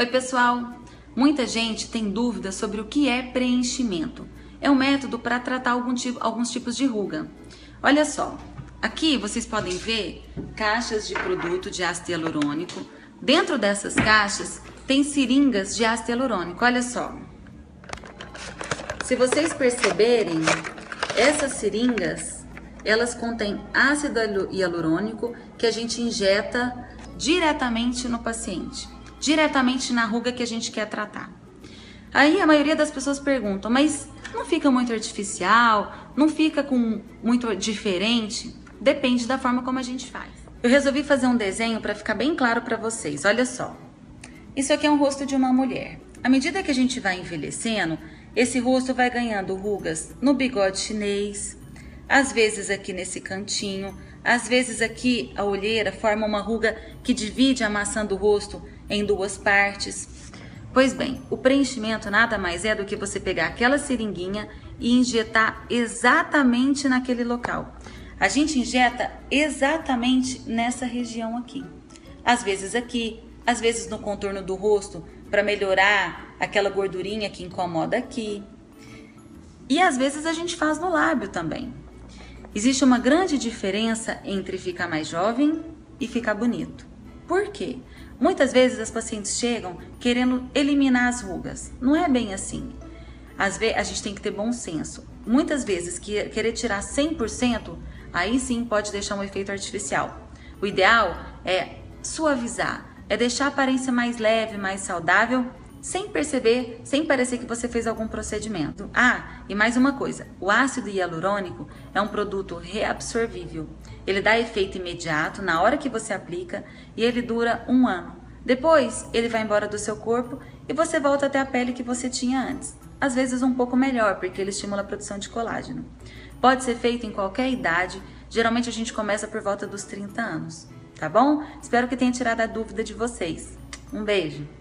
Oi, pessoal! Muita gente tem dúvida sobre o que é preenchimento. É um método para tratar tipo, alguns tipos de ruga. Olha só, aqui vocês podem ver caixas de produto de ácido hialurônico. Dentro dessas caixas tem seringas de ácido hialurônico. Olha só. Se vocês perceberem, essas seringas, elas contêm ácido hialurônico que a gente injeta diretamente no paciente diretamente na ruga que a gente quer tratar. Aí a maioria das pessoas perguntam, mas não fica muito artificial? Não fica com muito diferente? Depende da forma como a gente faz. Eu resolvi fazer um desenho para ficar bem claro para vocês. Olha só. Isso aqui é um rosto de uma mulher. À medida que a gente vai envelhecendo, esse rosto vai ganhando rugas no bigode chinês, às vezes aqui nesse cantinho, às vezes aqui a olheira forma uma ruga que divide a maçã do rosto em duas partes. Pois bem, o preenchimento nada mais é do que você pegar aquela seringuinha e injetar exatamente naquele local. A gente injeta exatamente nessa região aqui. Às vezes aqui, às vezes no contorno do rosto, para melhorar aquela gordurinha que incomoda aqui. E às vezes a gente faz no lábio também. Existe uma grande diferença entre ficar mais jovem e ficar bonito. Por quê? Muitas vezes as pacientes chegam querendo eliminar as rugas. Não é bem assim. Às vezes a gente tem que ter bom senso. Muitas vezes que querer tirar 100%, aí sim pode deixar um efeito artificial. O ideal é suavizar, é deixar a aparência mais leve, mais saudável sem perceber, sem parecer que você fez algum procedimento. Ah, e mais uma coisa: o ácido hialurônico é um produto reabsorvível. Ele dá efeito imediato na hora que você aplica e ele dura um ano. Depois, ele vai embora do seu corpo e você volta até a pele que você tinha antes. Às vezes, um pouco melhor, porque ele estimula a produção de colágeno. Pode ser feito em qualquer idade, geralmente a gente começa por volta dos 30 anos. Tá bom? Espero que tenha tirado a dúvida de vocês. Um beijo!